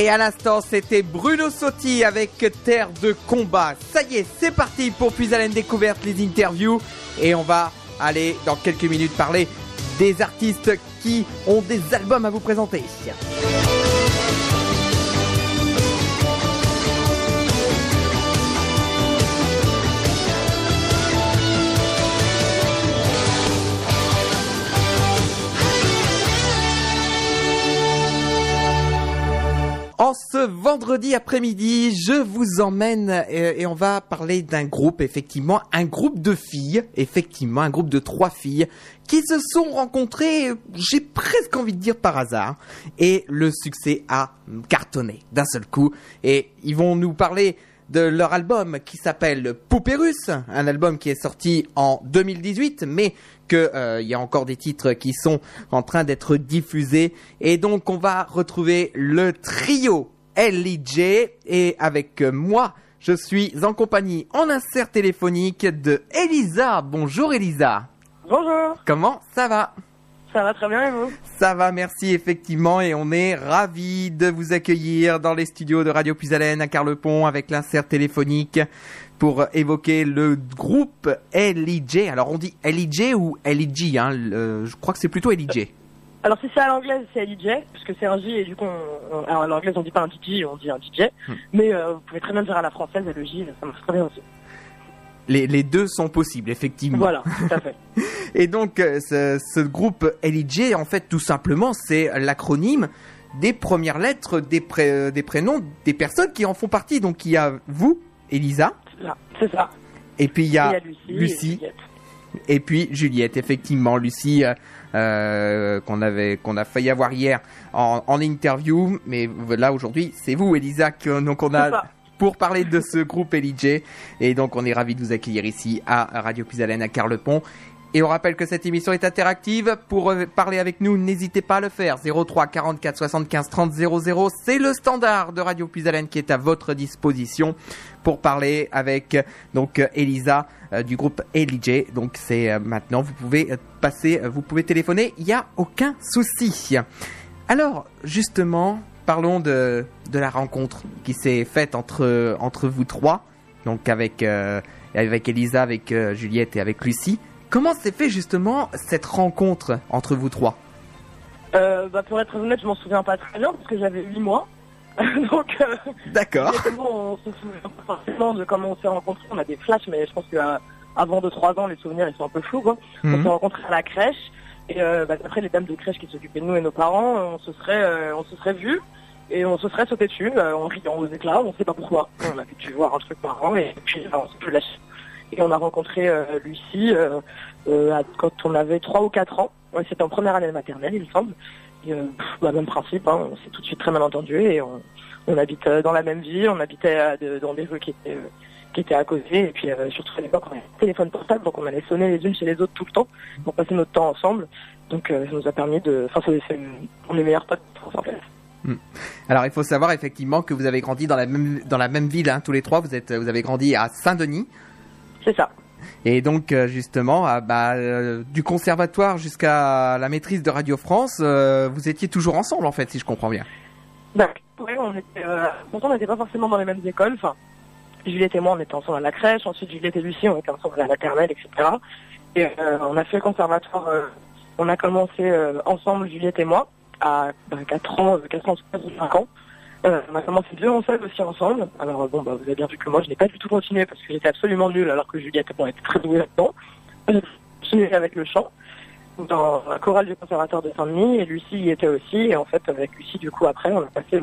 Et à l'instant, c'était Bruno Sotti avec Terre de combat. Ça y est, c'est parti pour Puis découverte les interviews. Et on va aller dans quelques minutes parler des artistes qui ont des albums à vous présenter. Ce vendredi après-midi, je vous emmène euh, et, on va parler d'un groupe, effectivement, un groupe de filles, effectivement, un groupe de trois filles qui se sont rencontrées, j'ai presque envie de dire par hasard, et le succès a cartonné d'un seul coup. Et ils vont nous parler de leur album qui s'appelle Poupérus, un album qui est sorti en 2018, mais qu'il euh, y a encore des titres qui sont en train d'être diffusés. Et donc on va retrouver le trio LIJ et avec moi, je suis en compagnie en insert téléphonique de Elisa. Bonjour Elisa. Bonjour. Comment ça va? Ça va très bien et vous? Ça va, merci effectivement et on est ravis de vous accueillir dans les studios de Radio Puisalène à Carlepont avec l'insert téléphonique pour évoquer le groupe LIJ. Alors on dit LIJ ou LIJ hein, Je crois que c'est plutôt LIJ. Alors si c'est à l'anglaise, c'est LIJ, parce que c'est un J et du coup, alors à l'anglaise on dit pas un DJ, on dit un DJ. Hmm. Mais euh, vous pouvez très bien dire à la française et le J, ça marche très bien aussi. Les, les, deux sont possibles, effectivement. Voilà, tout à fait. et donc, euh, ce, ce, groupe LIJ, en fait, tout simplement, c'est l'acronyme des premières lettres des, euh, des prénoms des personnes qui en font partie. Donc, il y a vous, Elisa. C'est ça. Et puis, il y a, Lucie. Et, puis Juliette, effectivement, Lucie, euh, euh, qu'on avait, qu'on a failli avoir hier en, en interview, mais là aujourd'hui, c'est vous, Elisa, que, donc on a pour parler de ce groupe LIJ. Et donc, on est ravi de vous accueillir ici à Radio Puisalène à Carlepont. Et on rappelle que cette émission est interactive. Pour euh, parler avec nous, n'hésitez pas à le faire. 03 44 75 30 00. C'est le standard de Radio Puisalène qui est à votre disposition pour parler avec donc Elisa euh, du groupe LIJ. Donc c'est euh, maintenant, vous pouvez passer, vous pouvez téléphoner. Il n'y a aucun souci. Alors, justement, parlons de, de la rencontre qui s'est faite entre, entre vous trois, donc avec, euh, avec Elisa, avec euh, Juliette et avec Lucie. Comment s'est fait justement cette rencontre entre vous trois? Euh, bah Pour être honnête, je m'en souviens pas très bien parce que j'avais 8 mois. donc, D'accord. on se souvient pas forcément de comment on s'est rencontrés. On a des flashs, mais je pense qu'avant 2-3 ans, les souvenirs ils sont un peu flous. Quoi. On mhm. s'est rencontrés à la crèche. Et bah, après, les dames de crèche qui s'occupaient de nous et nos parents, on se serait, on se serait vus et on se serait sauté dessus euh, en riant aux éclats, on sait pas pourquoi. On avait dû voir un truc marrant et puis on s'est plus lâché. Et on a rencontré euh, Lucie euh, quand on avait 3 ou 4 ans. C'était en première année maternelle, il me semble. Et, bah, même principe, hein, on s'est tout de suite très mal entendu et on, habite dans la même ville, on habitait dans des rues qui étaient qui étaient à côté et puis surtout à l'époque on avait un téléphone portable donc on allait sonner les unes chez les autres tout le temps pour passer notre temps ensemble donc ça nous a permis de enfin on est meilleurs potes en fait. Hmm. Alors il faut savoir effectivement que vous avez grandi dans la même, dans la même ville, hein, tous les trois. Vous, êtes, vous avez grandi à Saint-Denis. C'est ça. Et donc euh, justement, bah, euh, du conservatoire jusqu'à la maîtrise de Radio France, euh, vous étiez toujours ensemble en fait, si je comprends bien. Bah, oui, on était, on n'était pas forcément dans les mêmes écoles. Enfin, Juliette et moi, on était ensemble à la crèche. Ensuite, Juliette et Lucie, on était ensemble à la maternelle, etc. Et on a fait le conservatoire. on a commencé ensemble, Juliette et moi à 4 bah, ans, 4 ans, 5 ans. Euh, on a commencé deux en salle aussi ensemble. Alors bon, bah, vous avez bien vu que moi, je n'ai pas du tout continué parce que j'étais absolument nulle alors que Juliette bon, était très douée là-dedans. J'ai continué avec le chant dans la chorale du conservatoire de Saint-Denis et Lucie y était aussi. Et en fait, avec Lucie, du coup, après, on a passé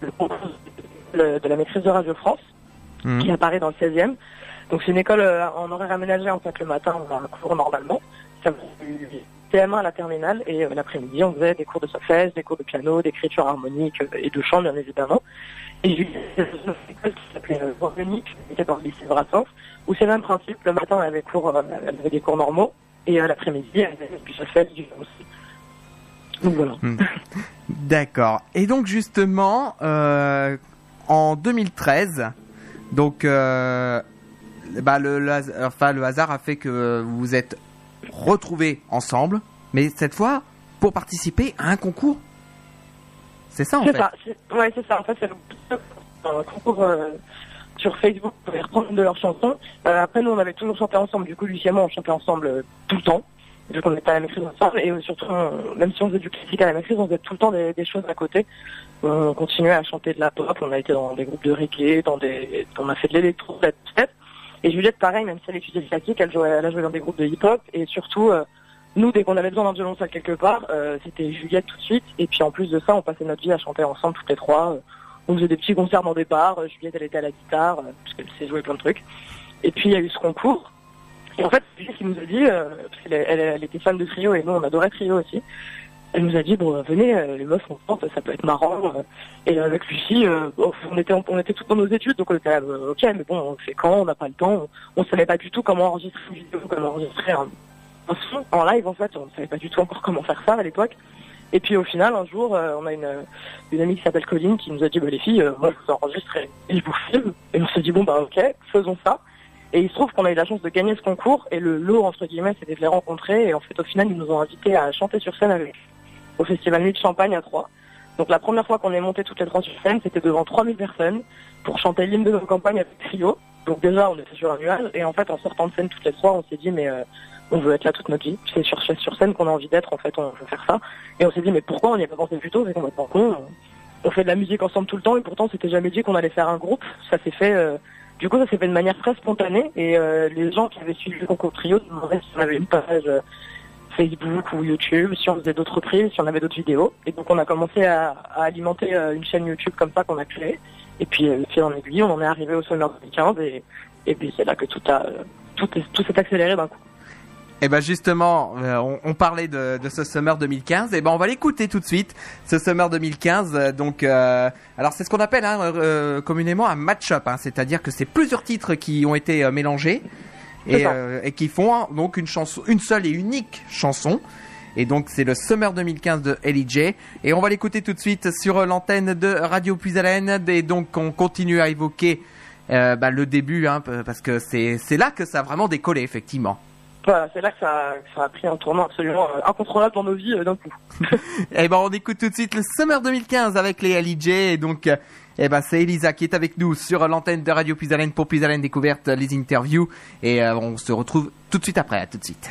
le, concours de la maîtrise de Radio France mmh. qui apparaît dans le 16e. Donc c'est une école euh, en horaire aménagé en fait le matin on a un cours normalement. Ça CM1 à la terminale et euh, l'après-midi on faisait des cours de solfège, des cours de piano, d'écriture harmonique euh, et de chant bien évidemment. Et j'ai eu une école qui s'appelait Harmonique, qui était dans le lycée Brassens, où c'est le même principe, le matin elle avait des cours normaux et l'après-midi elle avait du solfège, du aussi. Donc voilà. Hmm. D'accord. Et donc justement, euh, en 2013, donc euh, bah, le, enfin, le hasard a fait que vous êtes retrouvés ensemble, mais cette fois pour participer à un concours. C'est ça en fait. C'est ça. Ouais, c'est ça. En fait, c'est un concours sur Facebook pour reprendre une de leurs chansons. après, nous, on avait toujours chanté ensemble. Du coup, Lucie et moi, on chantait ensemble tout le temps vu qu'on était à la maîtrise ensemble et surtout même si on faisait du classique à la maîtrise on faisait tout le temps des, choses à côté on continuait à chanter de la pop on a été dans des groupes de reggae dans des on a fait de l'électro et Juliette pareil même si elle étudiait le classique elle jouait a joué dans des groupes de hip hop et surtout euh, nous dès qu'on avait besoin d'un violoncelle quelque part euh, c'était Juliette tout de suite. Et puis en plus de ça on passait notre vie à chanter ensemble toutes les trois. On faisait des petits concerts dans des bars. Juliette elle était à la guitare euh, parce qu'elle sait jouer plein de trucs. Et puis il y a eu ce concours. Et en fait, c'est qui nous a dit, euh, parce qu'elle elle, était fan de trio et nous on adorait trio aussi. Elle nous a dit bon venez euh, les meufs on pense ça peut être marrant euh. et avec Lucie on était on était toutes dans nos études donc on était ok mais bon on fait quand on n'a pas le temps on, ne savait pas du tout comment enregistrer une vidéo comment enregistrer un, son en live en fait on ne savait pas du tout encore comment faire ça à l'époque et puis au final un jour on a une une amie qui s'appelle Colline qui nous a dit bah les filles moi je vous enregistre et je vous et on s'est dit bon bah ok faisons ça et il se trouve qu'on a eu la chance de gagner ce concours et le lot, entre guillemets, c'était de les rencontrer. Et en fait, au final, ils nous ont invités à chanter sur scène avec au Festival Nuit de Champagne à Troyes. Donc la première fois qu'on est monté toutes les trois sur scène, c'était devant 3000 personnes pour chanter l'hymne de nos campagnes avec trio. Donc déjà, on était sur un nuage. Et en fait, en sortant de scène toutes les trois, on s'est dit, mais euh, on veut être là toute notre vie. C'est sur, sur scène qu'on a envie d'être, en fait, on veut faire ça. Et on s'est dit, mais pourquoi on n'y a pas pensé plus tôt? C'est qu'on est pas con. On fait de la musique ensemble tout le temps et pourtant, c'était jamais dit qu'on allait faire un groupe. Ça s'est fait... Euh, du coup, ça s'est fait de manière très spontanée et euh, les gens qui avaient suivi le concours trio demandaient si on avait une page euh, Facebook ou YouTube, si on faisait d'autres prises, si on avait d'autres vidéos. Et donc, on a commencé à, alimenter euh, une chaîne YouTube comme ça qu'on a créée. Et puis, fil en aiguille, on en est arrivé au Summer 2015 et, et puis c'est là que tout a tout, tout s'est accéléré d'un coup. Et eh ben justement, euh, on, parlait de, ce Summer 2015. Et ben on va l'écouter tout de suite. Ce Summer 2015. Euh, donc, euh, alors c'est ce qu'on appelle hein, communément un match-up. Hein. C'est-à-dire que c'est plusieurs titres qui ont été mélangés et, qui font donc une chanson, une seule et unique chanson. Et donc c'est le Summer 2015 de L.I.J. Et on va l'écouter tout de suite sur l'antenne de Radio Puisalène. Et donc on continue à évoquer bah, le début, hein, parce que c'est là que ça a vraiment décollé effectivement c'est là que ça, a pris un tournant absolument euh, incontrôlable dans nos vies euh, d'un coup. et eh ben on écoute tout de suite le Summer 2015 avec les LIJ et donc euh, eh ben c'est Elisa qui est avec nous sur l'antenne de Radio Puisalène pour Puisalène Découverte les interviews et on se retrouve tout de suite après à tout de suite.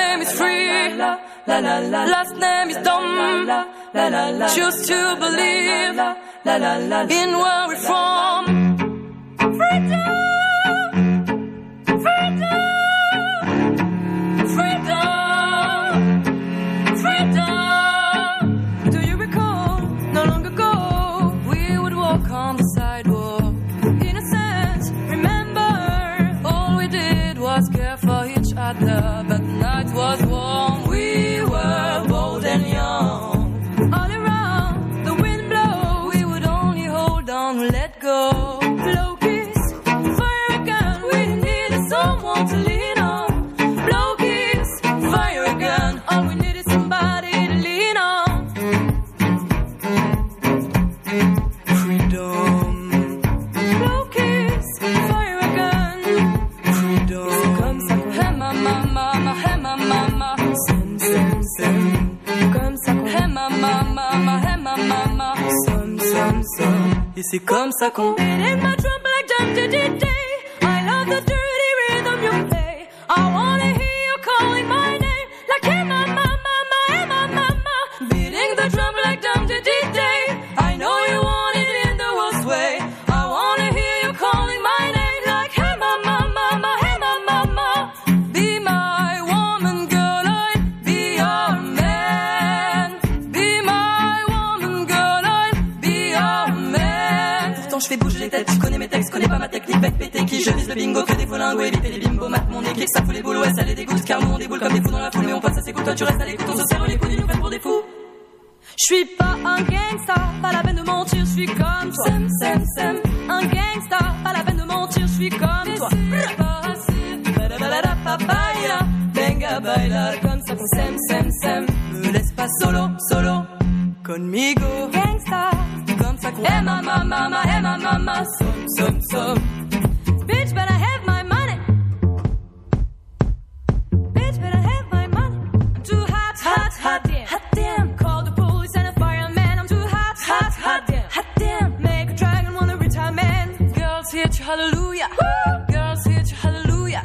name is free. Last name is dumb. Choose to believe in where we're from freedom folingos, éviter les bimbos, mat mon équipe, ça fout les boules, ouais ça les dégoûte, car nous on déboule comme des fous dans la foule, mais on passe à ses coups, toi tu restes à l'écoute, on se serre les coudes, ils nous prennent pour des fous. Je suis pas un gangsta, pas la peine de mentir, je suis comme toi. Sem, sem, sem. Un gangsta, pas la peine de mentir, je suis comme toi. Venga bailar comme ça, sem, sem, sem. Me laisse pas solo, solo. Conmigo, gangsta, comme ça, Eh ma mama, eh ma mama, som, som, som. Hit hallelujah. Girls hit you, hallelujah.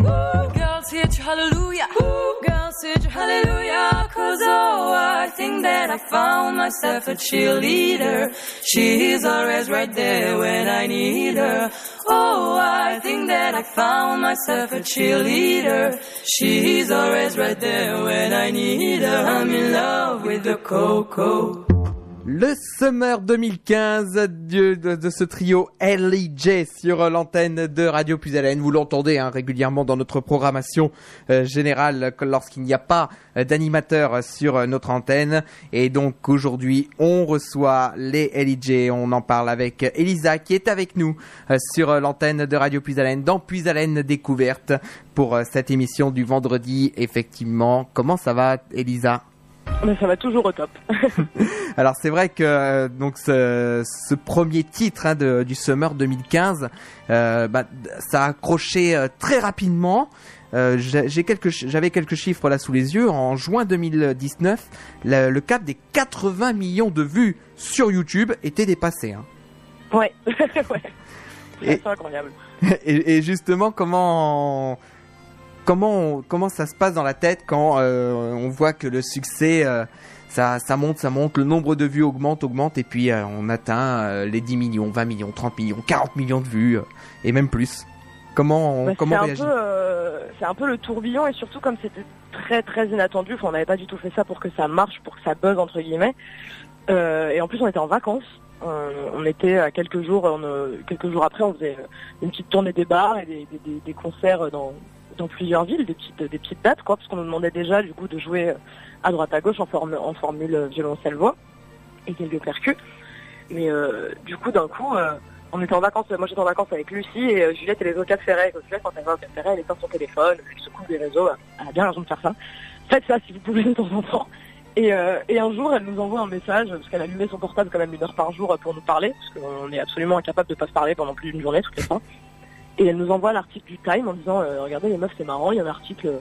Girls hit you, hallelujah. Girls hit you, hallelujah. Cause oh, I think that I found myself a cheerleader. She's always right there when I need her. Oh, I think that I found myself a cheerleader. She's always right there when I need her. I'm in love with the cocoa. Le Summer 2015 de, ce trio L.E.J. sur l'antenne de Radio Plus Haleine. Vous l'entendez hein, régulièrement dans notre programmation euh, générale lorsqu'il n'y a pas euh, d'animateur sur euh, notre antenne. Et donc aujourd'hui, on reçoit les L.E.J. On en parle avec Elisa qui est avec nous sur l'antenne de Radio Plus Haleine dans Plus Haleine Découverte pour cette émission du vendredi. Effectivement, comment ça va Elisa? Mais ça va toujours au top. Alors c'est vrai que euh, donc ce, ce premier titre hein, de, du Summer 2015, euh, bah, ça a accroché euh, très rapidement. Euh, j'ai quelques, j'avais quelques chiffres là sous les yeux. En juin 2019, le, le cap des 80 millions de vues sur YouTube était dépassé. hein. ouais. ouais. Et- incroyable. et, et justement, comment comment on- comment ça se passe dans la tête quand euh, on voit que le succès euh, ça, ça monte, ça monte, le nombre de vues augmente, augmente, et puis euh, on atteint les 10 millions, 20 millions, 30 millions, 40 millions de vues, et même plus. Comment on, Bah, comment c'est un peu, euh, c'est un peu le tourbillon et surtout comme c'était très très inattendu. Enfin, on n'avait pas du tout fait ça pour que ça marche, pour que ça buzz entre guillemets. Euh, et en plus, on était en vacances. Euh, on était à quelques jours, on, quelques jours après, on faisait une petite tournée des bars et des, des- des- des concerts dans, dans plusieurs villes, des petites, dates, quoi, parce qu'on nous demandait déjà du coup de jouer euh, à droite à gauche en, formule euh, violoncelle voix et quelques percus. Mais euh, du coup, d'un coup, on était en vacances, moi j'étais en vacances avec Lucie et Juliette et les autres Cap Ferret. Et Juliette, quand elle va au elle éteint son téléphone, elle se coupe des réseaux, elle a bien raison de faire ça. Faites ça si vous pouvez de temps en temps. Et, un jour, elle nous envoie un message, parce qu'elle allumait son portable quand même une heure par jour pour nous parler, parce qu'on est absolument incapable de pas se parler pendant plus d'une journée toutes les fois. Et elle nous envoie l'article du Time en disant, euh, regardez les meufs, c'est marrant, il y a un article, euh,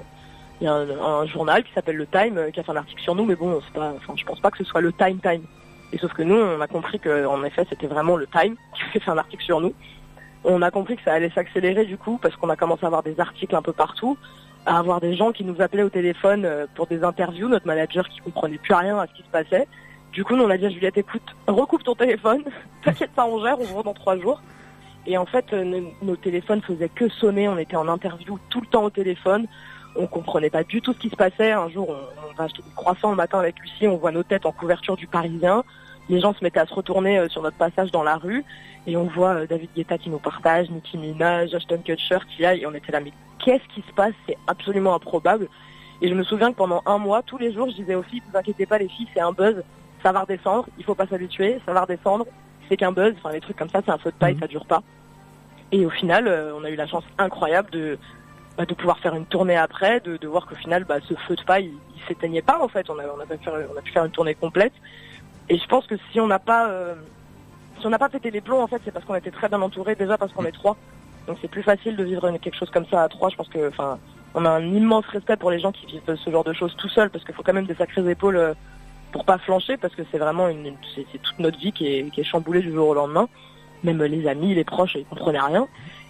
il y a un, journal qui s'appelle le Time euh, qui a fait un article sur nous, mais bon, c'est pas, enfin, je pense pas que ce soit le Time Time. Et sauf que nous, on a compris que, en effet, c'était vraiment le Time qui avait fait un article sur nous. On a compris que ça allait s'accélérer du coup, parce qu'on a commencé à avoir des articles un peu partout, à avoir des gens qui nous appelaient au téléphone euh, pour des interviews, notre manager qui comprenait plus rien à ce qui se passait. Du coup, nous, on a dit à Juliette, écoute, recoupe ton téléphone, t'inquiète pas, on gère, on voit dans trois jours. Et en fait, euh, nos, téléphones faisaient que sonner, on était en interview tout le temps au téléphone, on comprenait pas du tout ce qui se passait. Un jour, on, va acheter des croissants le matin avec Lucie, on voit nos têtes en couverture du Parisien. Les gens se mettaient à se retourner euh, sur notre passage dans la rue. Et on voit euh, David Guetta qui nous partage, Nicki Minaj, Ashton Kutcher qui y a et on était là mais qu'est-ce qui se passe? C'est absolument improbable. Et je me souviens que pendant un mois, tous les jours, je disais aux filles, vous inquiétez pas les filles, c'est un buzz, ça va redescendre, il faut pas s'habituer, ça va redescendre, c'est qu'un buzz, enfin les trucs comme ça, c'est un feu de paille, Mhm. ça dure pas. Et au final, euh, on a eu la chance incroyable de, bah, de pouvoir faire une tournée après, de, de voir qu'au final, bah, ce feu de paille, il, il s'éteignait pas en fait. On a, on, a pu faire, on a pu faire une tournée complète. Et je pense que si on n'a pas, euh, si on n'a pas pété les plombs, en fait, c'est parce qu'on était très bien entouré, déjà parce qu'on est trois. Donc c'est plus facile de vivre quelque chose comme ça à trois. Je pense que, enfin, on a un immense respect pour les gens qui vivent ce genre de choses tout seuls, parce qu'il faut quand même des sacrées épaules euh, pour pas flancher, parce que c'est vraiment une, c'est, toute notre vie qui est, chamboulée du jour au lendemain. Même les amis, les proches, ils comprenaient rien.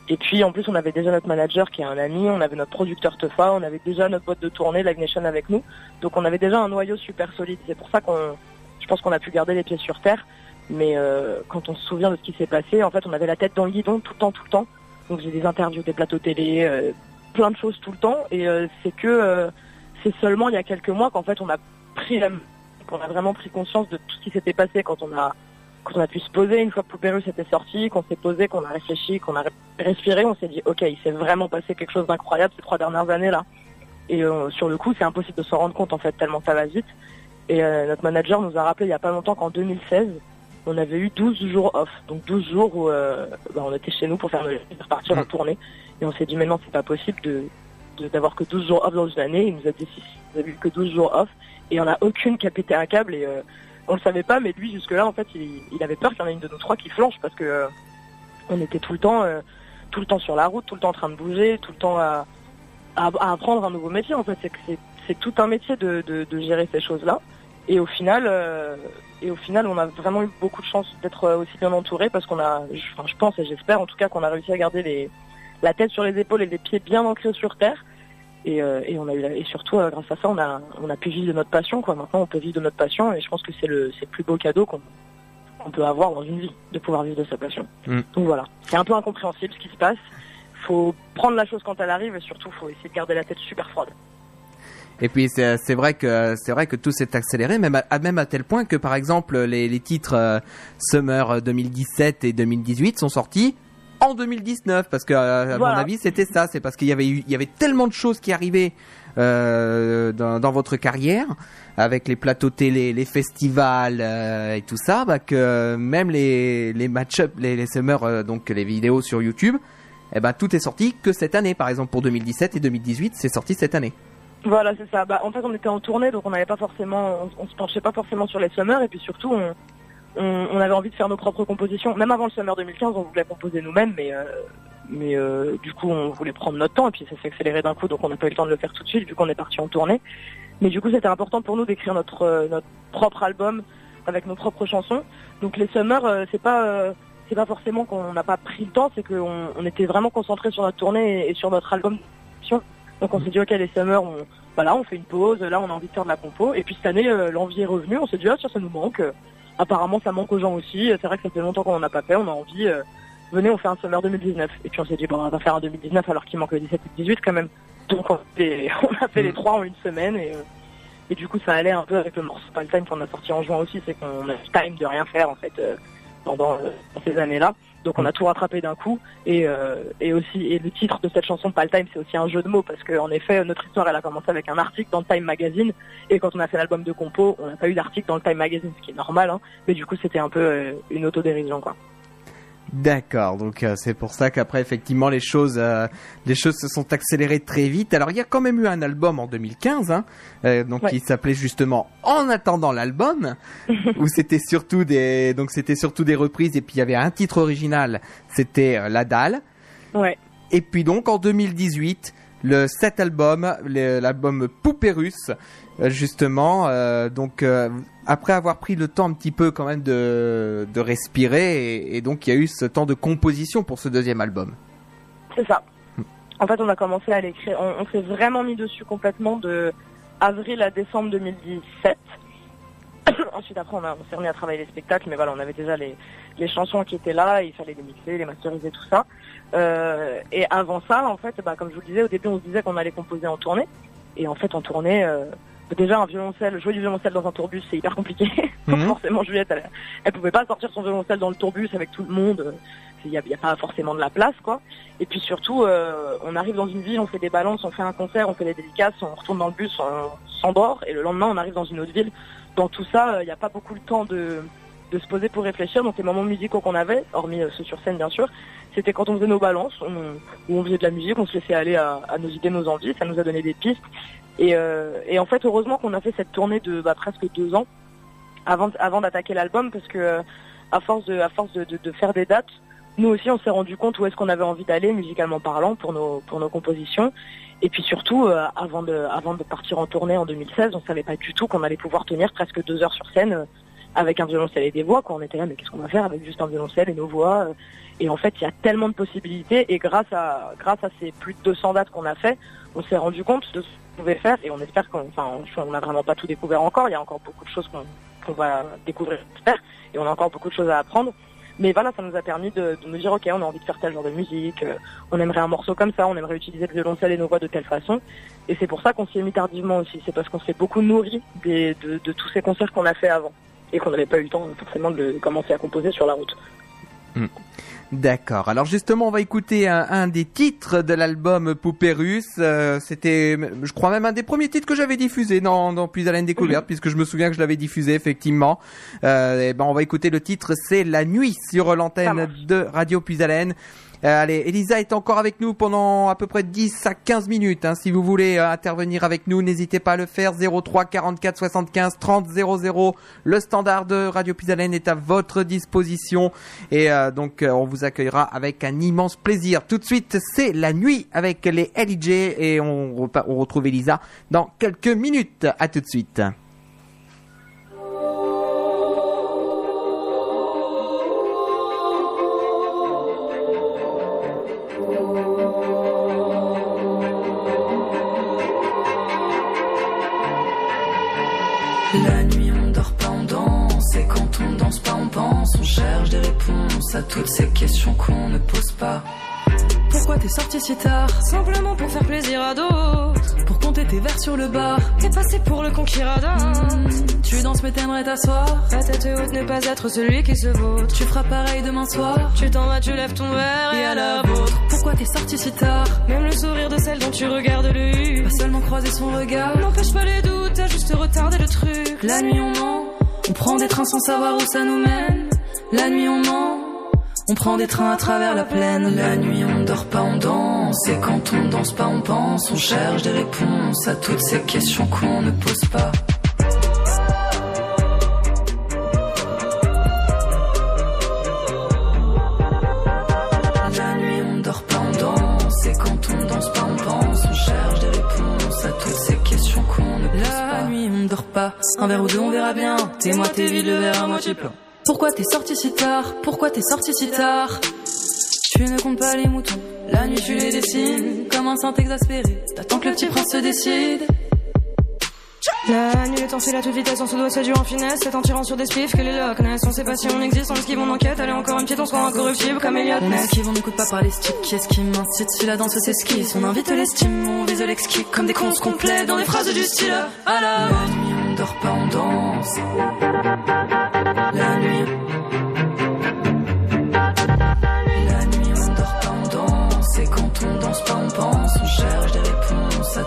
Et puis en plus, on avait déjà notre manager qui est un ami, on avait notre producteur Tefa, on avait déjà notre boîte de tournée, Live Nation avec nous. Donc on avait déjà un noyau super solide. C'est pour ça qu'on, je pense qu'on a pu garder les pieds sur terre. Mais euh, quand on se souvient de ce qui s'est passé, en fait, on avait la tête dans le guidon tout le temps, tout le temps. Donc j'ai des interviews, des plateaux télé, euh, plein de choses tout le temps. Et euh, c'est que c'est seulement il y a quelques mois qu'en fait on a pris la, qu'on a vraiment pris conscience de tout ce qui s'était passé quand on a quand on a pu se poser une fois que Poupée Russe était sorti, qu'on s'est posé, qu'on a réfléchi, qu'on a respiré, on s'est dit ok, il s'est vraiment passé quelque chose d'incroyable ces trois dernières années là. Et euh, sur le coup, c'est impossible de s'en rendre compte en fait tellement ça va vite. Et euh, notre manager nous a rappelé il y a pas longtemps qu'en 2016, on avait eu 12 jours off. Donc 12 jours où euh, bah, on était chez nous pour faire le repartir en Mm. tournée. Et on s'est dit maintenant c'est pas possible de- d'avoir que 12 jours off dans une année. Il nous a dit si, vous avez eu que 12 jours off. Et en a aucune qui a pété un câble. Et euh, on le savait pas, mais lui jusque là en fait il, avait peur qu'il y en ait une de nous trois qui flanche parce que euh, on était tout le temps euh, tout le temps sur la route, tout le temps en train de bouger, tout le temps à, apprendre un nouveau métier. En fait, c'est tout un métier de, gérer ces choses-là. Et au final, euh, et au final, on a vraiment eu beaucoup de chance d'être aussi bien entouré parce qu'on a, enfin, je pense et j'espère en tout cas qu'on a réussi à garder les, la tête sur les épaules et les pieds bien ancrés sur terre. Et, euh, et on a eu, la- et surtout euh, grâce à ça, on a, on a pu vivre de notre passion. Quoi. Maintenant, on peut vivre de notre passion et je pense que c'est le, c'est le plus beau cadeau qu'on, peut avoir dans une vie, de pouvoir vivre de sa passion. Mm. Donc voilà, c'est un peu incompréhensible ce qui se passe. Faut prendre la chose quand elle arrive et surtout faut essayer de garder la tête super froide. Et puis c'est c'est vrai que c'est vrai que tout s'est accéléré, même à, même à tel point que par exemple les, les titres euh, Summer 2017 et 2018 sont sortis en 2019 parce que euh, à Voilà. mon avis c'était ça, c'est parce qu'il y avait eu il y avait tellement de choses qui arrivaient euh, dans, dans votre carrière avec les plateaux télé, les festivals euh, et tout ça, bah, que même les les match-up, les, les Summer euh, donc les vidéos sur YouTube, eh ben tout est sorti que cette année. Par exemple pour 2017 et 2018, c'est sorti cette année. Voilà, c'est ça. Bah, en fait, on était en tournée, donc on n'avait pas forcément, on, on se penchait pas forcément sur les summers, et puis surtout, on, on, avait envie de faire nos propres compositions. Même avant le summer 2015, on voulait composer nous-mêmes, mais, euh, euh, du coup, on voulait prendre notre temps, et puis ça s'est accéléré d'un coup, donc on n'a pas eu le temps de le faire tout de suite, vu qu'on est parti en tournée. Mais du coup, c'était important pour nous d'écrire notre, euh, propre album avec nos propres chansons. Donc les summers, c'est pas, pas forcément qu'on n'a pas pris le temps, c'est qu'on on était vraiment concentré sur notre tournée et, sur notre album. Donc on s'est dit ok les summers, on, voilà, on fait une pause, là on a envie de faire de la compo. Et puis cette année l'envie est revenue, on s'est dit ah ça nous manque. Apparemment ça manque aux gens aussi. Euh, C'est vrai que ça fait longtemps qu'on en a pas fait, on a envie. euh, venez on fait un summer 2019. Et puis on s'est dit bon on va faire un 2019 alors qu'il manque le 17 et le 18 quand même. Donc on, fait- on a fait les trois en une semaine et, euh, et du coup ça allait un peu avec le morceau Pas le Time qu'on a sorti en juin aussi, c'est qu'on a le time de rien faire en fait euh, pendant ces années-là. Donc on a tout rattrapé d'un coup. Et, euh, et aussi et le titre de cette chanson Pas le Time c'est aussi un jeu de mots. Parce que en effet notre histoire elle a commencé avec un article dans le Time Magazine. Et quand on a fait l'album de compo on n'a pas eu d'article dans le Time Magazine ce qui est normal hein, mais du coup c'était un peu euh, une autodérision quoi. D'accord, donc euh, c'est pour ça qu'après effectivement les choses, euh, les choses se sont accélérées très vite. Alors il y a quand même eu un album en 2015, hein, euh, donc Ouais. qui s'appelait justement En attendant l'album, où c'était surtout des, donc c'était surtout des reprises et puis il y avait un titre original, c'était euh, La Dalle. Ouais. Et puis donc en 2018, le cet album, l'album Poupée Russe, euh, justement, euh, donc euh, après avoir pris le temps un petit peu quand même de, de respirer, et, donc il y a eu ce temps de composition pour ce deuxième album. C'est ça. En fait, on a commencé à l'écrire. On s'est vraiment mis dessus complètement de avril à décembre 2017. Ensuite, après, on, a- on s'est remis à travailler les spectacles, mais voilà, on avait déjà les, les chansons qui étaient là, il fallait les mixer, les masteriser, tout ça. Euh, et avant ça, en fait, bah, comme je vous le disais, au début, on se disait qu'on allait composer en tournée. Et en fait, en tournée, euh, déjà, un violoncelle, jouer du violoncelle dans un tourbus, c'est hyper compliqué. Donc, Mhm. forcément, Juliette, elle, elle pouvait pas sortir son violoncelle dans le tourbus avec tout le monde. Il n'y a, a pas forcément de la place, quoi. Et puis surtout, euh, on arrive dans une ville, on fait des balances, on fait un concert, on fait des dédicaces, on retourne dans le bus, on s'endort, et le lendemain, on arrive dans une autre ville. Dans tout ça, il n'y a pas beaucoup le temps de, se poser pour réfléchir. Donc les moments musicaux qu'on avait, hormis euh, ceux sur scène bien sûr, c'était quand on faisait nos balances, on- où on faisait de la musique, on se laissait aller à, nos idées, nos envies, ça nous a donné des pistes. Et, euh, en fait, heureusement qu'on a fait cette tournée de bah, presque deux ans avant, d'attaquer l'album, parce que euh, à force de faire des dates, nous aussi, on s'est rendu compte où est-ce qu'on avait envie d'aller musicalement parlant pour nos pour nos compositions. Et puis surtout, euh, avant de avant de partir en tournée en 2016, on savait pas du tout qu'on allait pouvoir tenir presque deux heures sur scène euh, avec un violoncelle et des voix. Quoi. On était là, mais qu'est-ce qu'on va faire avec juste un violoncelle et nos voix euh? Et en fait, il y a tellement de possibilités. Et grâce à grâce à ces plus de 200 dates qu'on a fait, on s'est rendu compte de ce qu'on pouvait faire. Et on espère qu'on enfin on n'a vraiment pas tout découvert encore. Il y a encore beaucoup de choses qu'on qu'on va découvrir, j'espère. Et on a encore beaucoup de choses à apprendre. Mais voilà, ça nous a permis de, de nous dire, ok, on a envie de faire tel genre de musique, euh, on aimerait un morceau comme ça, on aimerait utiliser le violoncelle et nos voix de telle façon. Et c'est pour ça qu'on s'y est mis tardivement aussi. C'est parce qu'on s'est beaucoup nourri de, de tous ces concerts qu'on a fait avant. Et qu'on n'avait pas eu le temps forcément de commencer à composer sur la route. D'accord. Alors justement, on va écouter un, un des titres de l'album Poupée Russe. Euh, C'était, je crois même un des premiers titres que j'avais diffusé dans, dans Plus à la découverte, puisque je me souviens que je l'avais diffusé effectivement. Euh, et ben, on va écouter le titre, c'est La Nuit sur l'antenne de Radio Euh, allez, Elisa est encore avec nous pendant à peu près 10 à 15 minutes. Hein. Si vous voulez euh, intervenir avec nous, n'hésitez pas à le faire. 03 44 75 30 00. Le standard de Radio Pisalène est à votre disposition. Et euh, donc, euh, on vous accueillera avec un immense plaisir. Tout de suite, c'est la nuit avec les LIJ et on, on retrouve Elisa dans quelques minutes. À tout de suite. À toutes ces questions qu'on ne pose pas. Pourquoi t'es sorti si tard? Simplement pour faire plaisir à d'autres. Pour compter tes verres sur le bar. T'es passé pour le conquérada. Hmm, Tu danses mais t'aimerais t'asseoir. La tête haute, ne pas être celui qui se vautre. Tu feras pareil demain soir. Tu t'en vas, tu lèves ton verre et à la vôtre. Pourquoi t'es sorti si tard? Même le sourire de celle dont tu regardes le Pas seulement croiser son regard. N'empêche pas les doutes, t'as juste retardé le truc. La nuit on ment. On prend des trains sans savoir où ça nous mène. La nuit on ment on prend des trains à travers la plaine. La nuit, on dort pas, on danse. Et quand on danse pas, on pense. On cherche des réponses à toutes ces questions qu'on ne pose pas. La nuit, on dort pas, on danse. Et quand on danse pas, on pense. On cherche des réponses à toutes ces questions qu'on ne pose pas. La nuit, on dort pas. Un verre ou deux, on verra bien. T'es moi, t'es vide, le verre à moitié plein. Pourquoi t'es sorti si tard? Pourquoi t'es sorti si tard? Tu ne comptes pas les moutons. La nuit, tu les dessines comme un saint exaspéré. T'attends que le petit prince se décide. La nuit est enfilée à toute vitesse, on se doit séduire en finesse. C'est en tirant sur des spiffs que les Loch Ness. On sait pas si on existe, on esquive, on enquête. Allez, encore une petite, on sera incorruptible comme Elliot On esquive, on n'écoute pas par les sticks? Qui est-ce qui m'incite? Si la danse s'esquisse, on invite l'estime. On vise l'exquis comme des cons complets dans des phrases du style. À la nuit, on dort pas, on danse.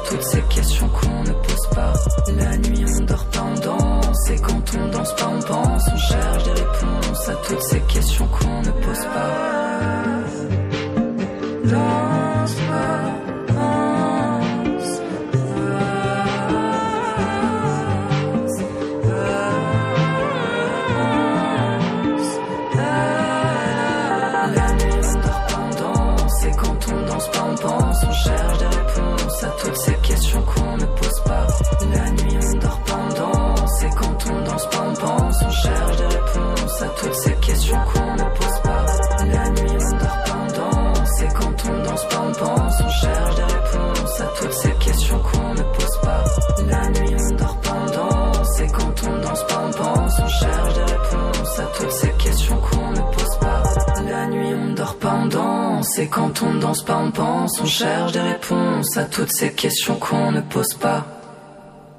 Toutes ces questions Et quand on danse pas, on pense. On cherche des réponses à toutes ces questions qu'on ne pose pas.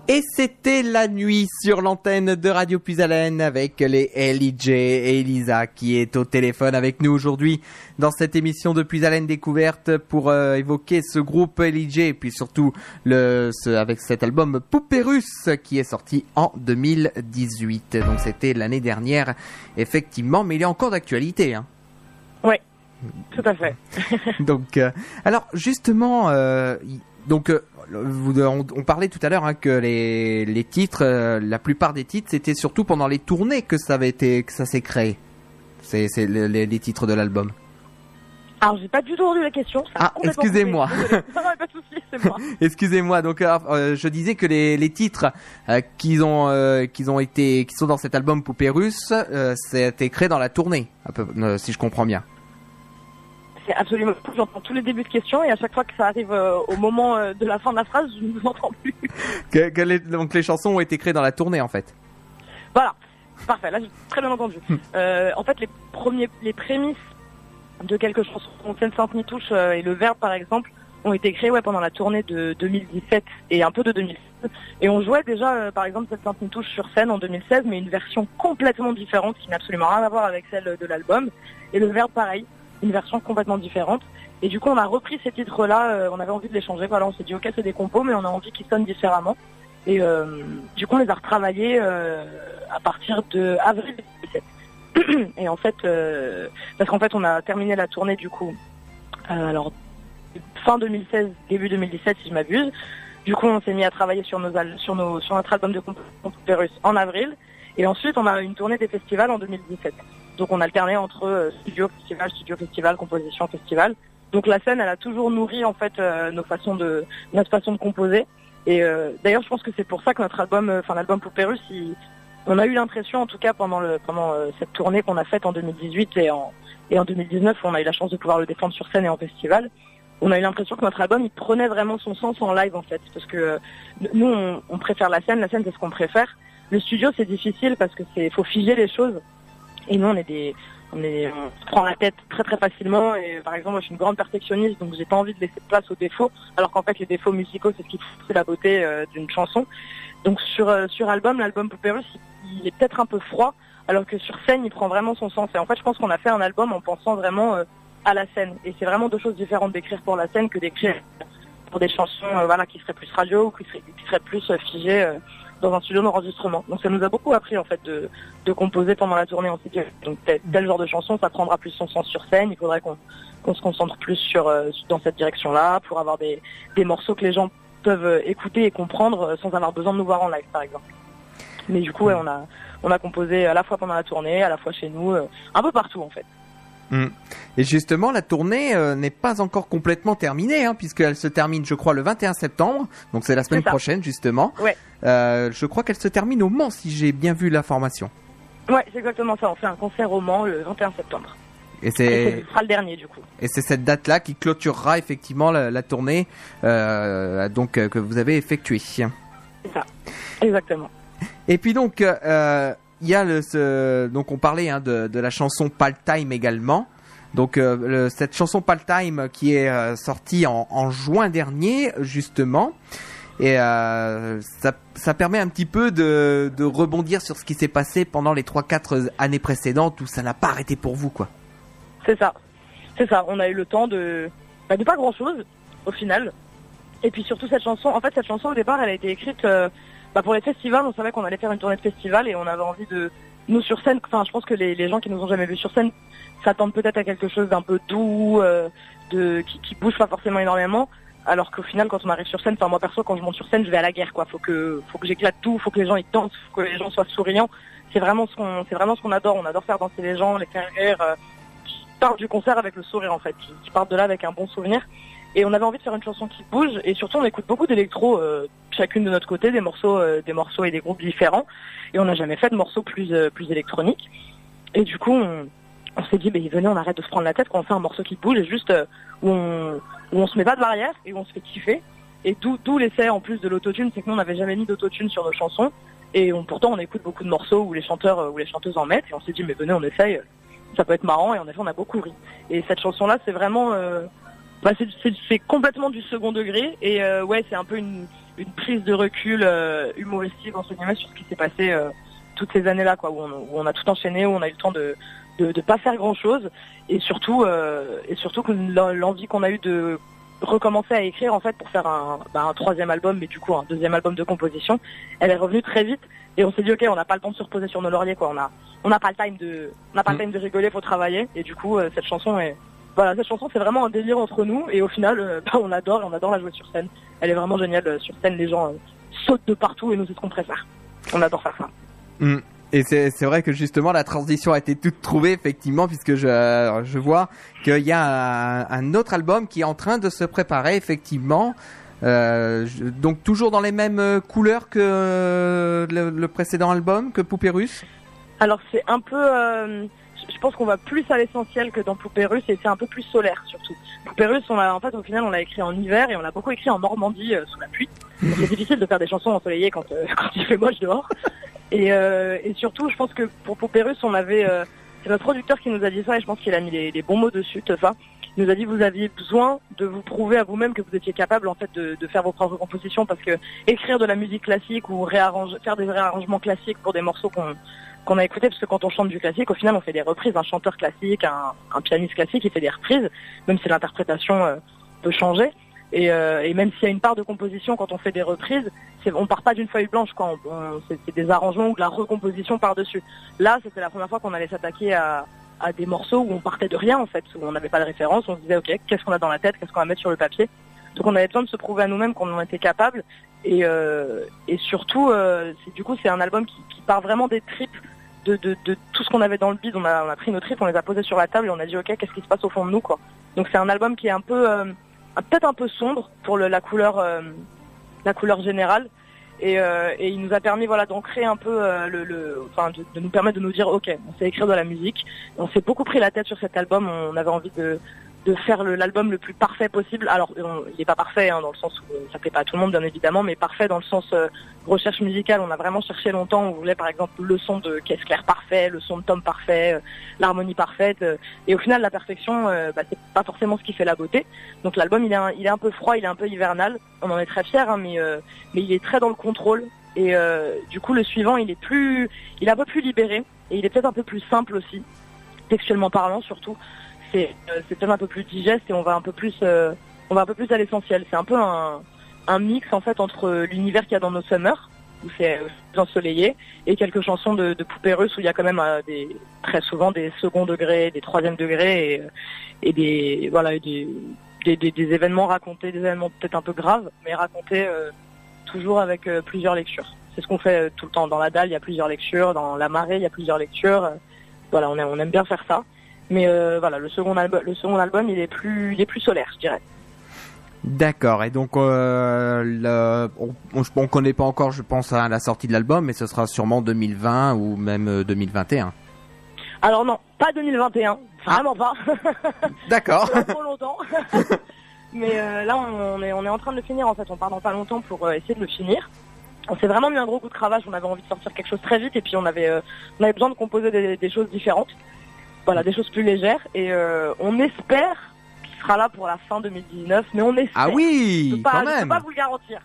Et c'était la nuit sur l'antenne de Radio Puisalène avec les LIJ et Elisa qui est au téléphone avec nous aujourd'hui dans cette émission de Puisalène découverte pour euh, évoquer ce groupe LIJ et puis surtout le, ce- avec cet album Poupée Russe qui est sorti en 2018. Donc c'était l'année dernière effectivement, mais il est encore d'actualité. Hein. Ouais, tout à fait. Donc, euh, alors justement, euh, donc euh, vous- on, on parlait tout à l'heure hein, que les, les titres, la plupart des titres, c'était surtout pendant les tournées que ça avait été, que ça s'est créé. C'est c'est le- les, les titres de l'album. Alors, j'ai pas du tout entendu la question. ça a Ah, excusez-moi. coupé. Désolée. Non, non, pas de souci, c'est moi. Excusez-moi. Donc, je disais que les, les titres qu'ils ont, qu'ils ont été, qui sont dans cet album Poupée Russe, euh, c'était créé dans la tournée, peu- si je comprends bien. C'est absolument. J'entends tous les débuts de questions et à chaque fois que ça arrive euh, au moment euh, de la fin de la phrase, je ne vous entends plus. Que, que les, donc les chansons ont été créées dans la tournée en fait. Voilà. Parfait. Là, j'ai très bien entendu. Euh, en fait, les premiers, les prémices de quelques chansons, Fontaine Sainte Nitouche euh, et Le Verbe, par exemple, ont été créés ouais, pendant la tournée de 2017 et un peu de 2016. Et on jouait déjà, euh, par exemple, cette Sainte Nitouche sur scène en 2016, mais une version complètement différente qui n'a absolument rien à voir avec celle de l'album. Et Le Verbe, pareil. Une version complètement différente. Et du coup, on a repris ces titres-là, euh, on avait envie de les changer. Voilà, on s'est dit, ok, c'est des compos, mais on a envie qu'ils sonnent différemment. Et euh, du coup, on les a retravaillés euh, à partir de avril 2017. Et en fait, parce qu'en fait, on a terminé la tournée du coup, alors fin 2016, début 2017, si je m'abuse. Du coup, on s'est mis à travailler sur nos sur nos sur notre album de Russe en avril. Et ensuite, on a une tournée des festivals en 2017. Donc, on alternait entre euh, studio, festival, studio, festival, composition, festival. Donc, la scène, elle a toujours nourri en fait euh, nos façons de notre façon de composer. Et euh, d'ailleurs, je pense que c'est pour ça que notre album, enfin l'album il- on a eu l'impression, en tout cas pendant pendant cette tournée qu'on a faite en 2018 et en et en 2019, où on a eu la chance de pouvoir le défendre sur scène et en festival. On a eu l'impression que notre album, il prenait vraiment son sens en live en fait, parce que nous, on, on préfère la scène. La scène, c'est ce qu'on préfère. Le studio, c'est difficile parce que c'est faut figer les choses. Et nous, on est des on est se prend la tête très très facilement. Et par exemple, moi, je suis une grande perfectionniste, donc j'ai pas envie de laisser place aux défauts, alors qu'en fait, les défauts musicaux, c'est ce qui fait la beauté euh, d'une chanson. Donc sur euh, sur album, l'album Poupée il est peut-être un peu froid, alors que sur scène, il prend vraiment son sens. Et en fait, je pense qu'on a fait un album en pensant vraiment euh, à la scène. Et c'est vraiment deux choses différentes d'écrire pour la scène que d'écrire pour des chansons voilà, qui seraient plus radio ou qui seraient, plus figées dans un studio d'enregistrement. Donc ça nous a beaucoup appris en fait de, de composer pendant la tournée. On s'est dit, donc tel, genre de chanson, ça prendra plus son sens sur scène. Il faudrait qu'on se concentre plus sur euh, dans cette direction-là pour avoir des, des morceaux que les gens peuvent euh, écouter et comprendre euh, sans avoir besoin de nous voir en live, par exemple. Mais du coup, on a on a composé à la fois pendant la tournée, à la fois chez nous, un peu partout en fait. Et justement, la tournée euh, n'est pas encore complètement terminée, hein, puisqu'elle se termine, je crois, le 21 septembre. Donc c'est la semaine prochaine, justement. Ouais. Euh, je crois qu'elle se termine au Mans, si j'ai bien vu l'information. Ouais, c'est exactement ça. On fait un concert au Mans le 21 septembre. Et c'est ce sera le dernier du coup. et c'est cette date-là qui clôturera effectivement la, la tournée euh, donc que vous avez effectuée. C'est ça. Exactement. Et puis donc euh, il y a le donc on parlait hein, de, la chanson Pal Time également. Donc euh, cette chanson Pal Time qui est euh, sortie en, juin dernier justement. Et euh, ça, permet un petit peu de, de rebondir sur ce qui s'est passé pendant les 3-4 années précédentes où ça n'a pas arrêté pour vous quoi. C'est ça. C'est ça. On a eu le temps de, bah, de pas grand chose au final. Et puis surtout cette chanson. En fait, cette chanson au départ, elle a été écrite bah, pour les festivals. On savait qu'on allait faire une tournée de festival et on avait envie de nous sur scène. Enfin, je pense que les, gens qui nous ont jamais vus sur scène s'attendent peut-être à quelque chose d'un peu doux, euh, de qui, bouge pas forcément énormément. Alors qu'au final, quand on arrive sur scène, enfin moi perso, quand je monte sur scène, je vais à la guerre, quoi. Faut que, faut que j'éclate tout, faut que les gens ils dansent, faut que les gens soient souriants. C'est vraiment ce qu'on, c'est vraiment ce qu'on adore. On adore faire danser les gens, les faire rire. euh, qui partent du concert avec le sourire en fait, qui partent de là avec un bon souvenir. Et on avait envie de faire une chanson qui bouge et surtout on écoute beaucoup d'électro, euh, chacune de notre côté, des morceaux, euh, des morceaux et des groupes différents. Et on n'a jamais fait de morceaux plus euh, électroniques. Et du coup on, s'est dit, ben venez, on arrête de se prendre la tête quand on fait un morceau qui bouge et juste où on où se met pas de barrière et où on se fait kiffer. Et d'où l'essai en plus de l'autotune, c'est que nous on n'avait jamais mis d'autotune sur nos chansons. Et pourtant on écoute beaucoup de morceaux où les chanteurs où les chanteuses en mettent et on s'est dit mais venez on essaye, ça peut être marrant et en effet on a beaucoup ri. Et cette chanson là c'est vraiment bah, c'est- complètement du second degré et euh, ouais c'est un peu une, une prise de recul euh, humoristique entre guillemets sur ce qui s'est passé euh, toutes ces années là quoi où on, où on a tout enchaîné où on a eu le temps de de, de pas faire grand chose et surtout euh, et surtout que l'en- l'envie qu'on a eu de recommencer à écrire en fait pour faire un, bah, un troisième album mais du coup un deuxième album de composition elle est revenue très vite et on s'est dit ok on n'a pas le temps de se reposer sur nos lauriers quoi on a on n'a pas le time de on n'a pas le Mm. time de rigoler faut travailler et du coup cette chanson est voilà cette chanson c'est vraiment un délire entre nous et au final euh, bah, on adore et on adore la jouer sur scène elle est vraiment géniale euh, sur scène les gens euh, sautent de partout et nous c'est ce qu'on préfère on adore faire ça Mm. Et c'est vrai que justement la transition a été toute trouvée effectivement puisque je, je vois qu'il y a un, un autre album qui est en train de se préparer effectivement. Euh, je- donc toujours dans les mêmes couleurs que euh, le, le précédent album, que Poupée Russe? Alors c'est un peu, euh, je pense qu'on va plus à l'essentiel que dans Poupée Russe et c'est un peu plus solaire surtout. Poupée Russe, on a, en fait au final on l'a écrit en hiver et on l'a beaucoup écrit en Normandie euh, sous la pluie. C'est difficile de faire des chansons ensoleillées quand, euh, quand il fait moche dehors. Et, euh, et surtout je pense que pour Poupée Russe on avait, c'est notre producteur qui nous a dit ça et je pense qu'il a mis les, bons mots dessus, Tefa. Il nous a dit vous aviez besoin de vous prouver à vous-même que vous étiez capable en fait de, faire vos propres compositions parce que écrire de la musique classique ou faire des réarrangements classiques pour des morceaux qu'on qu'on a écouté parce que quand on chante du classique, au final, on fait des reprises. Un chanteur classique, un, pianiste classique, il fait des reprises, même si l'interprétation euh, peut changer. Et, euh, et même s'il y a une part de composition quand on fait des reprises, on part pas d'une feuille blanche, c'est, des arrangements ou de la recomposition par dessus. Là, c'était la première fois qu'on allait s'attaquer à, à des morceaux où on partait de rien en fait, où on n'avait pas de référence. On se disait ok, qu'est-ce qu'on a dans la tête, qu'est-ce qu'on va mettre sur le papier? Donc on avait besoin de se prouver à nous-mêmes qu'on en était capable. Et, euh, surtout, euh, du coup, c'est un album qui, part vraiment des tripes de, tout ce qu'on avait dans le bide. On a, pris nos tripes, on les a posées sur la table et on a dit ok, qu'est-ce qui se passe au fond de nous quoi. Donc c'est un album qui est un peu, euh, peut-être un peu sombre pour la couleur, la couleur générale. Et, il nous a permis voilà d'ancrer un peu enfin de, de nous permettre de nous dire ok on sait écrire de la musique on s'est beaucoup pris la tête sur cet album on avait envie de de faire l'album le plus parfait possible. Alors il n'est pas parfait hein, dans le sens où euh, ça plaît pas à tout le monde bien évidemment mais parfait dans le sens euh, recherche musicale. On a vraiment cherché longtemps. On voulait par exemple le son de Caisse Claire parfait le son de Tom parfait euh, l'harmonie parfaite euh, et au final la perfection bah, c'est pas forcément ce qui fait la beauté. Donc l'album il est un, il est un peu froid il est un peu hivernal. On en est très fiers hein, mais mais il est très dans le contrôle. Et du coup le suivant il est plus il est un peu plus libéré. Et il est peut-être un peu plus simple aussi textuellement parlant surtout c'est euh, c'est peut-être un peu plus digeste et on va un peu plus euh, on va un peu plus à l'essentiel. C'est un peu un mix en fait entre l'univers qu'il y a dans nos summers où c'est euh, plus ensoleillé et quelques chansons de, de poupées russes où il y a quand même euh, très souvent des second degrés des troisième degrés et, euh, des voilà des, des, événements racontés des événements peut-être un peu graves mais racontés euh, toujours avec euh, plusieurs lectures. C'est ce qu'on fait euh, tout le temps. Dans la dalle il y a plusieurs lectures. Dans la marée il y a plusieurs lectures. Euh, voilà on aime bien faire ça mais euh, voilà le second album le second album il est plus il est plus solaire je dirais D'accord. Et donc, euh, le- on, on connaît pas encore, je pense, à la sortie de l'album, mais ce sera sûrement 2020 ou même euh, 2021. alors non pas 2021 vraiment pas D'accord. Trop longtemps. Mais euh, là, on est, on est en train de le finir. En fait, on part dans pas longtemps pour euh, essayer de le finir. On s'est vraiment mis un gros coup de cravache. On avait envie de sortir quelque chose très vite et puis on avait, euh, on avait besoin de composer des, des choses différentes. Voilà, des choses plus légères. Et euh, on espère qu'il sera là pour la fin 2019. Mais on espère. Ah Je oui, peux pas, quand je peux même. pas vous le garantir.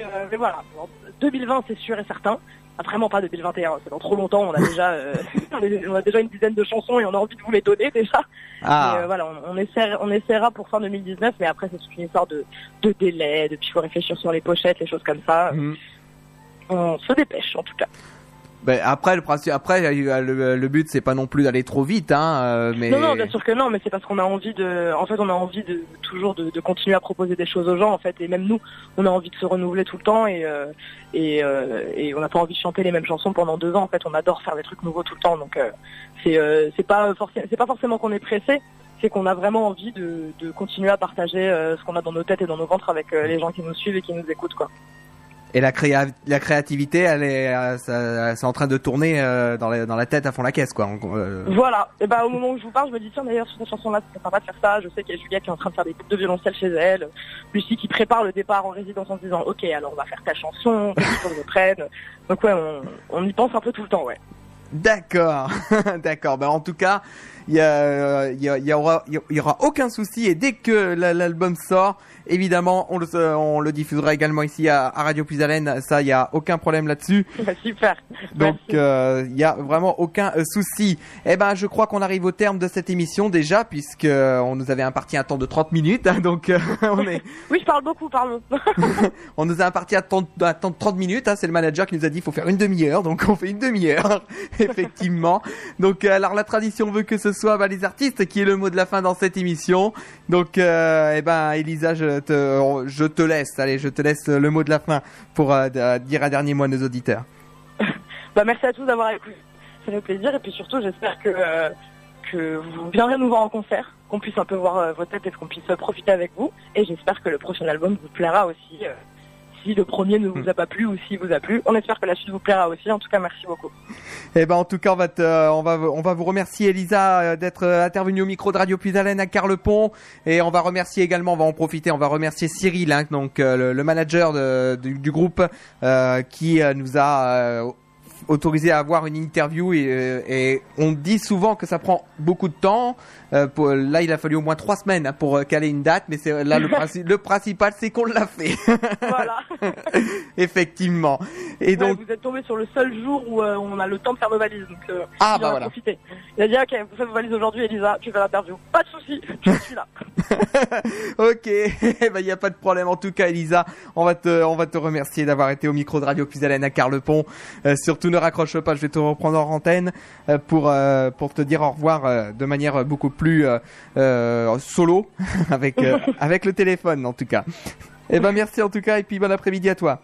Euh, mais voilà, En 2020 c'est sûr et certain. Ah, vraiment pas 2021, c'est dans trop longtemps. On a déjà, euh, on a déjà une dizaine de chansons et on a envie de vous les donner déjà. Ah, euh, voilà, on, on, essaiera, on essaiera pour fin 2019, mais après c'est toute une histoire de, de délai, de puis il faut réfléchir sur les pochettes, les choses comme ça. mhm. On se dépêche en tout cas. Ben, après, le principe, après, euh, le, le but, c'est pas non plus d'aller trop vite, hein, euh, mais. Non, non, bien sûr que non, mais c'est parce qu'on a envie de, en fait, on a envie de toujours de, continuer à proposer des choses aux gens, en fait, et même nous, on a envie de se renouveler tout le temps et euh, et, euh, on n'a pas envie de chanter les mêmes chansons pendant deux ans. En fait, on adore faire des trucs nouveaux tout le temps, donc euh, c'est euh, c'est pas forcément, c'est pas forcément qu'on est pressé, c'est qu'on a vraiment envie de, de continuer à partager euh, ce qu'on a dans nos têtes et dans nos ventres avec euh, les gens qui nous suivent et qui nous écoutent, quoi. Et la, créa la créativité, elle est, euh, c'est en train de tourner euh, dans, la, dans la tête à fond la caisse, quoi. Euh, Voilà. Et bah au moment où je vous parle, je me dis tiens d'ailleurs sur cette chanson-là, c'est sympa de faire ça. Je sais qu'il y a Juliette qui est en train de faire des boucles de violoncelle chez elle, Lucie qui prépare le départ en résidence en se disant ok alors on va faire ta chanson, que je prenne. Donc ouais, on, on y pense un peu tout le temps, ouais. D'accord, d'accord. Ben en tout cas, il y, a, il y, a- il y aura, il y aura aucun souci et dès que la- l'album sort, évidemment, on le, on le diffusera également ici à, à Radio Plus Haleine. Ça, il y a aucun problème là-dessus. Bah, super. Donc, euh, il y a vraiment aucun euh, souci. Eh ben, je crois qu'on arrive au terme de cette émission déjà, puisque euh, on nous avait imparti un temps de 30 minutes. hein, donc, euh, on est, Oui, je parle beaucoup, pardon. on nous a imparti un temps, un temps de 30 minutes. hein, c'est le manager qui nous a dit il faut faire une demi-heure. Donc on fait une demi-heure, effectivement. Donc alors la tradition veut que ce soit bah, les artistes qui est le mot de la fin dans cette émission. Donc euh, eh ben Elisa, je te, je te laisse. Allez, je te laisse le mot de la fin pour euh, dire un dernier mot à nos auditeurs. bah merci à tous d'avoir écouté. Ça fait plaisir et puis surtout j'espère que euh, que vous viendrez nous voir en concert, qu'on puisse un peu voir vos têtes et qu'on puisse profiter avec vous. Et j'espère que le prochain album vous plaira aussi. Euh, si le premier ne vous a pas plu ou s'il vous a plu, on espère que la suite vous plaira aussi. En tout cas, merci beaucoup. Eh ben en tout cas on va te, on va on va vous remercier Elisa euh, d'être euh, intervenue au micro de Radio Plus Haleine à Carlepont et on va remercier également on va en profiter on va remercier Cyril hein, donc euh, le, le manager de- du, du groupe euh, qui euh, nous a euh, autorisé à avoir une interview et, euh, et on dit souvent que ça prend beaucoup de temps. Euh, pour, là, il a fallu au moins trois semaines hein, pour euh, caler une date, mais c'est là le, princi- le principal, c'est qu'on l'a fait. Voilà. Effectivement. Et Ouais, donc, vous êtes tombé sur le seul jour où euh, on a le temps de faire nos valises. Donc, euh, ah bah voilà. profité. Il a dit, ok, vous faites vos valises aujourd'hui, Elisa, tu fais l'interview. Pas de souci, je suis là. ok, il n'y a pas de problème. En tout cas, Elisa, on va te, on va te remercier d'avoir été au micro de Radio Puisalène à Carlepont. Euh, surtout, ne raccroche pas, je vais te reprendre en antenne euh, pour, euh, pour te dire au revoir euh, de manière beaucoup plus solo, avec, avec le téléphone en tout cas. Eh ben merci en tout cas et puis bon après-midi à toi.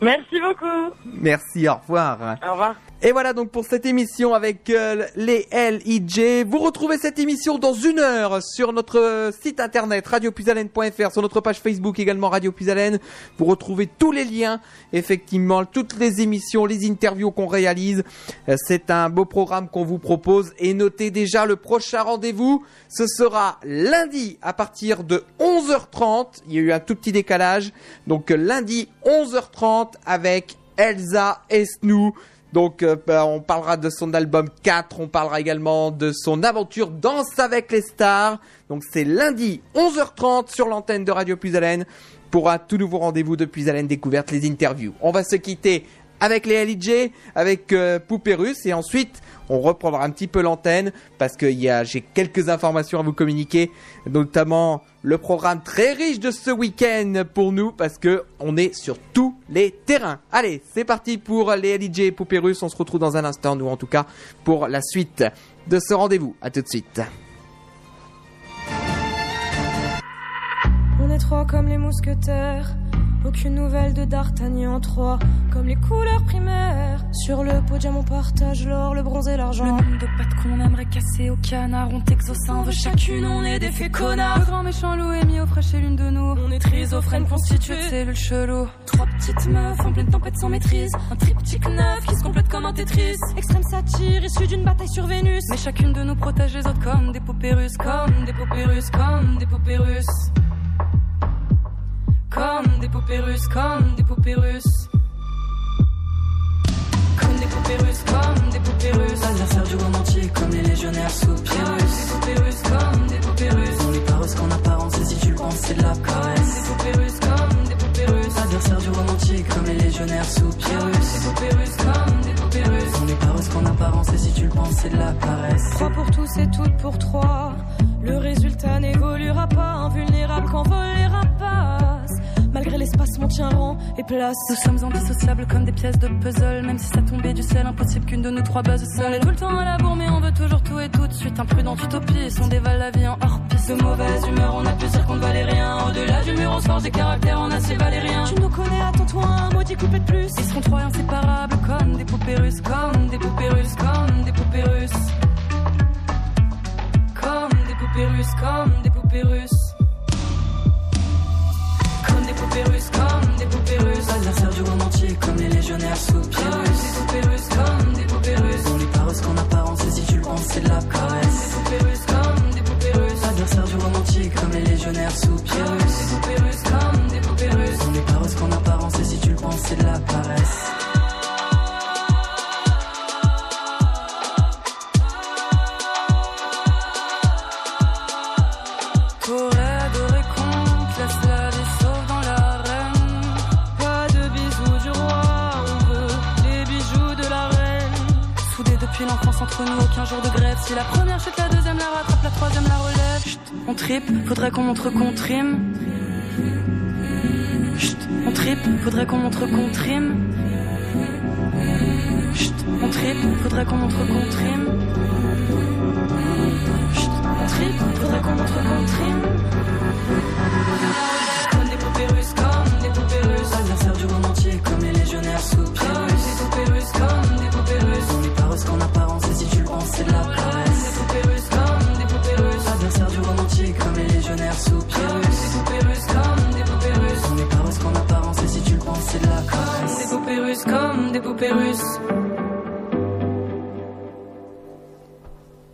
Merci beaucoup. Merci, au revoir. Au revoir. Et voilà donc pour cette émission avec euh, les LIJ. Vous retrouvez cette émission dans une heure sur notre euh, site internet radiopuisalène.fr, sur notre page Facebook également Radio Puisalène. Vous retrouvez tous les liens, effectivement, toutes les émissions, les interviews qu'on réalise. Euh, C'est un beau programme qu'on vous propose et notez déjà le prochain rendez-vous. Ce sera lundi à partir de 11h30. Il y a eu un tout petit décalage. Donc lundi 11h30 avec Elsa Esnou. Donc euh, bah, on parlera de son album 4, on parlera également de son aventure Danse avec les stars. Donc c'est lundi 11h30 sur l'antenne de Radio Puisalène pour un tout nouveau rendez-vous de Puisalène Découverte, les interviews. On va se quitter avec les LIJ, avec euh, Poupée Russe et ensuite on reprendra un petit peu l'antenne parce que j'ai quelques informations à vous communiquer, notamment le programme très riche de ce week-end pour nous parce que on est sur tous les terrains. Allez, c'est parti pour les LIJ et Poupée Russe. On se retrouve dans un instant, nous en tout cas, pour la suite de ce rendez-vous. À tout de suite. On est trois comme les mousquetaires. Aucune nouvelle de D'Artagnan, trois comme les couleurs primaires. Sur le podium, on partage l'or, le bronze et Le l'argent. nombre de pattes qu'on aimerait casser au canard, on t'exauce, on veut chacune, on est des faits connards. Le grand méchant loup est mis au frais chez l'une de nous. On est trisophrène constitué de cellules chelou. Trois petites meufs en pleine tempête sans maîtrise. Un triptyque neuf qui se complète comme un Tetris. Extrême satire, issue d'une bataille sur Vénus. Mais chacune de nous protège les autres comme des poupées russes, comme des poupées russes, comme des poupées russes. Comme des poupées russes, comme des poupées russes. Comme des poupées russes, comme des poupées russes. Adversaire du monde entier comme les légionnaires sous Comme Pyrrhus des poupées russes, comme des poupées russes. On les paroisse qu'en apparence et si tu le penses c'est de la Comme caresse des poupées russes, comme des poupées russes. Adversaire du monde entier comme les légionnaires sous Comme Pyrrhus des poupées russes, comme des poupées russes. On les paroisse qu'en apparence et si tu le penses c'est de la paresse Trois pour tous et toutes pour trois. Le résultat n'évoluera pas, invulnérable les rapaces. Malgré l'espace, mon tient rang et place. Nous sommes indissociables comme des pièces de puzzle. Même si ça tombait du ciel, impossible qu'une de nous trois buzz seule. On est tout le temps à la bourre, mais on veut toujours tout et tout de suite. Imprudente utopie, on dévale la vie en hors piste. De mauvaise humeur, on a pu dire qu'on ne valait rien. Au-delà du mur, on se forge des caractères en acier valérien. Tu nous connais, attends-toi un maudit coupé de plus. Ils seront trois inséparables comme des poupées comme des poupées comme des poupées russes. Comme des poupées russes, comme des poupées russes. Comme poupées russes, comme des poupées russes. Adversaire du monde entier comme les légionnaires sous Comme Pyrrhus des poupées russes, comme des poupées russes. On les paroisse qu'en apparence et si tu le penses c'est de la Comme caresse faudrait qu'on montre qu'on trime. Chut, on tripe, faudrait qu'on montre qu'on trime. Chut, on tripe, faudrait qu'on montre qu'on trime.